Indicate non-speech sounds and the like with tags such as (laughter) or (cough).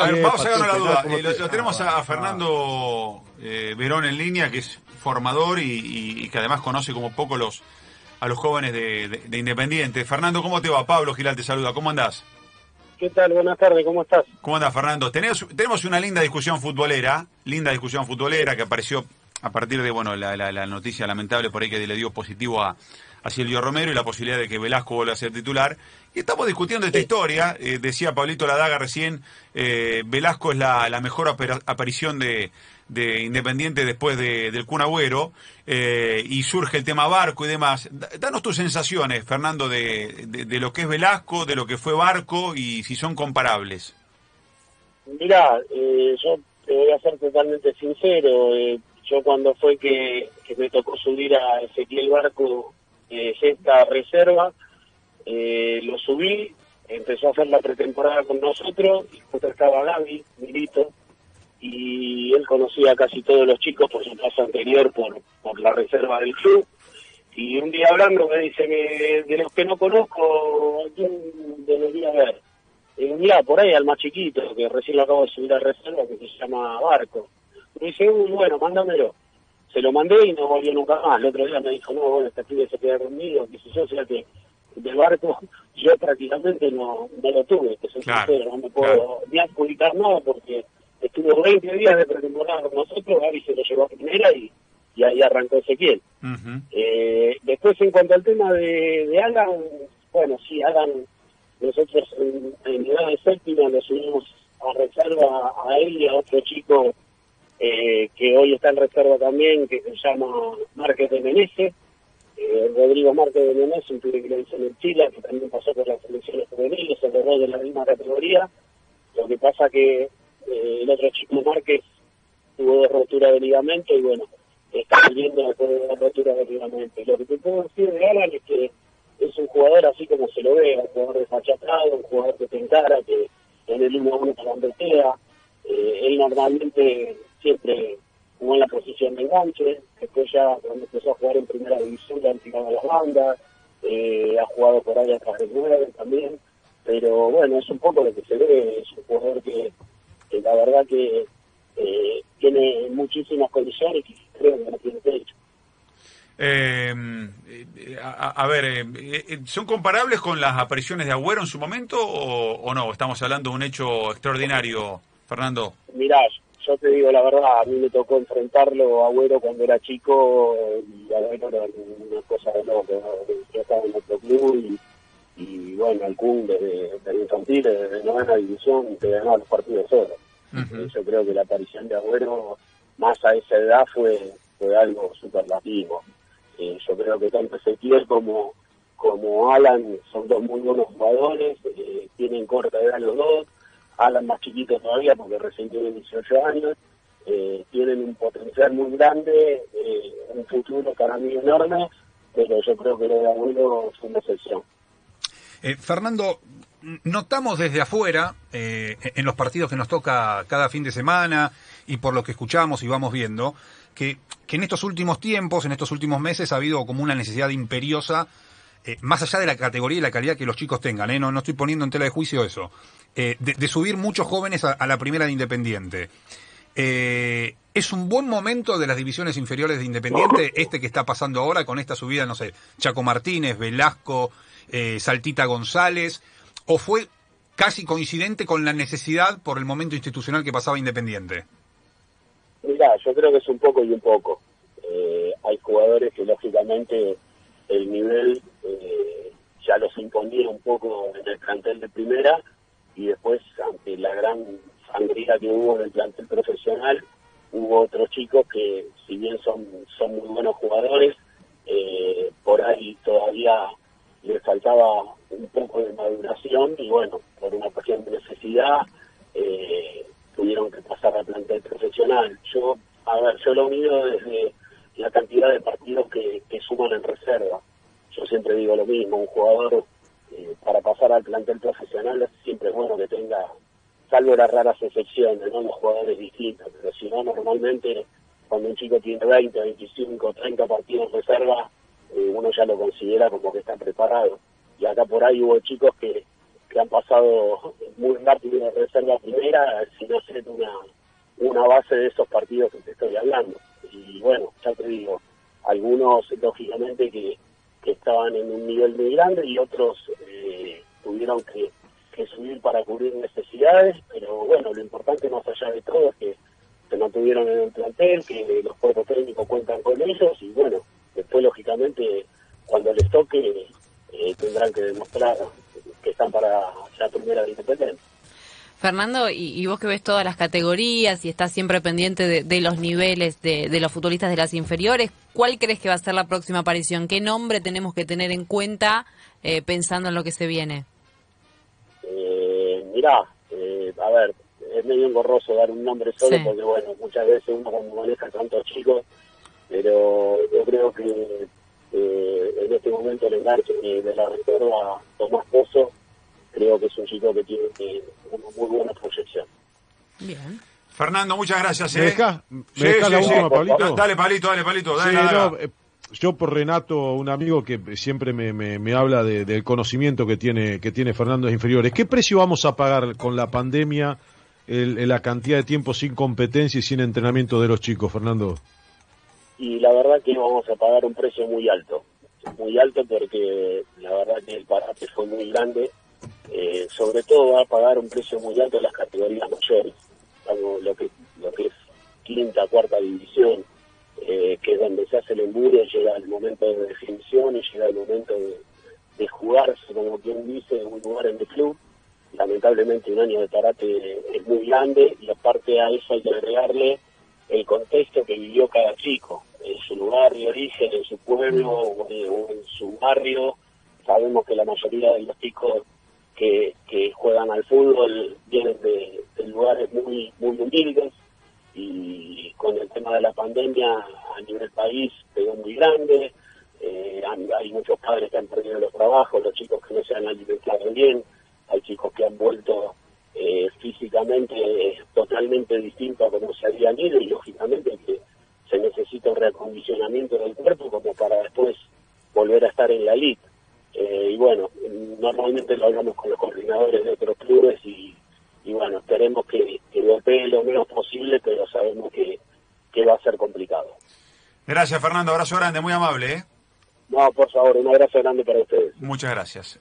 A ver, vamos a sacarnos la duda. Eh, lo, tenemos a, Fernando eh, Verón en línea, que es formador y, que además conoce como poco los a los jóvenes de, Independiente. Fernando, ¿cómo te va? Pablo Giral te saluda. ¿Cómo andás? ¿Qué tal? Buenas tardes, ¿cómo estás? ¿Cómo andás, Fernando? Tenemos, tenemos una linda discusión futbolera, linda discusión futbolera que apareció a partir de bueno la, la, noticia lamentable por ahí que le dio positivo a, a Silvio Romero y la posibilidad de que Velasco vuelva a ser titular. Y estamos discutiendo esta historia. Eh, decía Pablito Ladaga recién, eh, Velasco es la, mejor aparición de, Independiente después del Kun Agüero, eh, y surge el tema Barco y demás. Danos tus sensaciones, Fernando, de, de, lo que es Velasco, de lo que fue Barco y si son comparables. Mirá, yo te voy a ser totalmente sincero. yo cuando fue que, que me tocó subir a Ezequiel Barco eh, esta reserva, eh, lo subí, empezó a hacer la pretemporada con nosotros, y después estaba Gaby, Milito, y él conocía a casi todos los chicos por su paso anterior por, por la reserva del club. Y un día hablando me dice que de los que no conozco, ¿a quién debería ver? Y mira, por ahí al más chiquito, que recién lo acabo de subir a reserva, que se llama Barco. Me dice, bueno, mándamelo se lo mandé y no volvió nunca más. El otro día me dijo, no, bueno, este pibe se queda conmigo, que si yo, o sea que del barco (laughs) yo prácticamente no, no lo tuve, que soy sincero, no me puedo ni adjudicar nada porque estuvo 20 días de pretemporada con nosotros, Gaby se lo llevó a primera y, y ahí arrancó Ezequiel. eh, después en cuanto al tema de, de Alan, bueno, sí, Alan, nosotros en, en edad de séptima lo subimos a reserva a él y a otro chico eh, que hoy está en reserva también, que se llama Márquez de Menezes, eh, Rodrigo Márquez de Menezes, un pibe que le dicen en Chile, que también pasó por las selecciones juveniles, el rol de la misma categoría. Lo que pasa que eh, el otro chico Márquez tuvo rotura de ligamento y bueno, está saliendo después de la rotura de ligamento. Lo que te puedo decir de Alan es que es un jugador así como se lo ve, un jugador desfachatado, un jugador que te encara, que en el 1-1 te Eh, él normalmente siempre jugó en la posición de enganche, después ya cuando empezó a jugar en primera división ya han tirado las bandas, eh, ha jugado por ahí atrás de nueve también, pero bueno, es un poco lo que se ve, es un jugador que, la verdad que eh, tiene muchísimas condiciones y creo que no tiene techo. Eh, a, ver, ¿son comparables con las apariciones de Agüero en su momento o, o no? Estamos hablando de un hecho extraordinario, Fernando. Mirá, yo te digo la verdad, a mí me tocó enfrentarlo a Agüero cuando era chico y Agüero era una cosa de loco. Yo estaba en otro club y, bueno, el club desde, desde infantil, desde novena división, te ganaba los partidos solo. Yo creo que la aparición de Agüero, más a esa edad, fue, fue algo superlativo. Eh, yo creo que tanto Ezequiel como, como Alan son dos muy buenos jugadores, eh, tienen corta edad los dos Alan más chiquito todavía porque recién tiene 18 años, eh, tienen un potencial muy grande, eh, un futuro para mí enorme, pero yo creo que de abuelo es una excepción. Eh, Fernando, notamos desde afuera, eh, en los partidos que nos toca cada fin de semana y por lo que escuchamos y vamos viendo, que, que en estos últimos tiempos, en estos últimos meses, ha habido como una necesidad imperiosa eh, más allá de la categoría y la calidad que los chicos tengan, ¿eh? no, no estoy poniendo en tela de juicio eso, eh, de, subir muchos jóvenes a, la primera de Independiente. ¿Es un buen momento de las divisiones inferiores de Independiente este que está pasando ahora con esta subida, no sé, Chaco Martínez, Velasco, Saltita González? ¿O fue casi coincidente con la necesidad por el momento institucional que pasaba Independiente? Mira, yo creo que es un poco y un poco. hay jugadores que lógicamente el nivel eh, ya los imponía un poco en el plantel de primera y después ante la gran sangría que hubo en el plantel profesional hubo otros chicos que si bien son son muy buenos jugadores eh, por ahí todavía les faltaba un poco de maduración y bueno por una cuestión de necesidad eh, tuvieron que pasar al plantel profesional. Yo a ver yo lo mido desde la cantidad de partidos que, suman en reserva. Yo siempre digo lo mismo, un jugador eh, para pasar al plantel profesional siempre es bueno que tenga, salvo las raras excepciones, ¿no? los jugadores distintos, pero si no, normalmente cuando un chico tiene 20, 25, 30 partidos en reserva, eh, uno ya lo considera como que está preparado. Y acá por ahí hubo chicos que, que han pasado muy rápido de reserva primera sin hacer una, una base de esos partidos que te estoy hablando. Y bueno, ya te digo, algunos lógicamente que, que estaban en un nivel muy grande y otros eh, tuvieron que, subir para cubrir necesidades, pero bueno, lo importante más allá de todo es que se mantuvieron en el plantel, que los cuerpos técnicos cuentan con ellos y bueno, después lógicamente cuando les toque eh, tendrán que demostrar que están para la primera de independencia. Fernando, y, vos que ves todas las categorías y estás siempre pendiente de, los niveles de, los futbolistas de las inferiores, ¿cuál crees que va a ser la próxima aparición? ¿Qué nombre tenemos que tener en cuenta eh, pensando en lo que se viene? Eh, mirá, eh, a ver, es medio engorroso dar un nombre solo porque, bueno, muchas veces uno como maneja tantos chicos, pero yo creo que eh, en este momento el enganche de la reserva Tomás Pozo creo que es un chico que tiene una muy buena proyección. Bien. Fernando, muchas gracias. ¿Me dejas la última, Pablito? Dale, Palito, dale, Palito. Dale, yo por Renato, un amigo que siempre me, me, habla del conocimiento que tiene, que tiene Fernando de inferiores. ¿Qué precio vamos a pagar con la pandemia, el, la cantidad de tiempo sin competencia y sin entrenamiento de los chicos, Fernando? Y la verdad que vamos a pagar un precio muy alto. Muy alto porque la verdad que el parate fue muy grande. Eh, sobre todo va a pagar un precio muy alto en las categorías mayores. lo que, lo que es quinta, cuarta división eh, que es donde se hace el embudo, llega el momento de definición y llega el momento de, jugarse, como quien dice, un lugar en el club. Lamentablemente un año de parate es muy grande y aparte a eso hay que agregarle el contexto que vivió cada chico, en su lugar de origen, en su pueblo o en su barrio. Sabemos que la mayoría de los chicos que, juegan al fútbol vienen de, lugares muy, muy humildes, y con el tema de la pandemia a nivel país pegó muy grande, eh, hay muchos padres que han perdido los trabajos, los chicos que no se han alimentado bien, hay chicos que han vuelto eh, físicamente totalmente distintos a como se habían ido y lógicamente que se necesita un reacondicionamiento del cuerpo como para después volver a estar en la elite. Eh, y bueno, normalmente lo hablamos con los coordinadores de otros clubes y y bueno, esperemos que, que golpee lo menos posible, pero sabemos que, que va a ser complicado. Gracias, Fernando. Abrazo grande, muy amable. ¿eh? No, por favor, un abrazo grande para ustedes. Muchas gracias.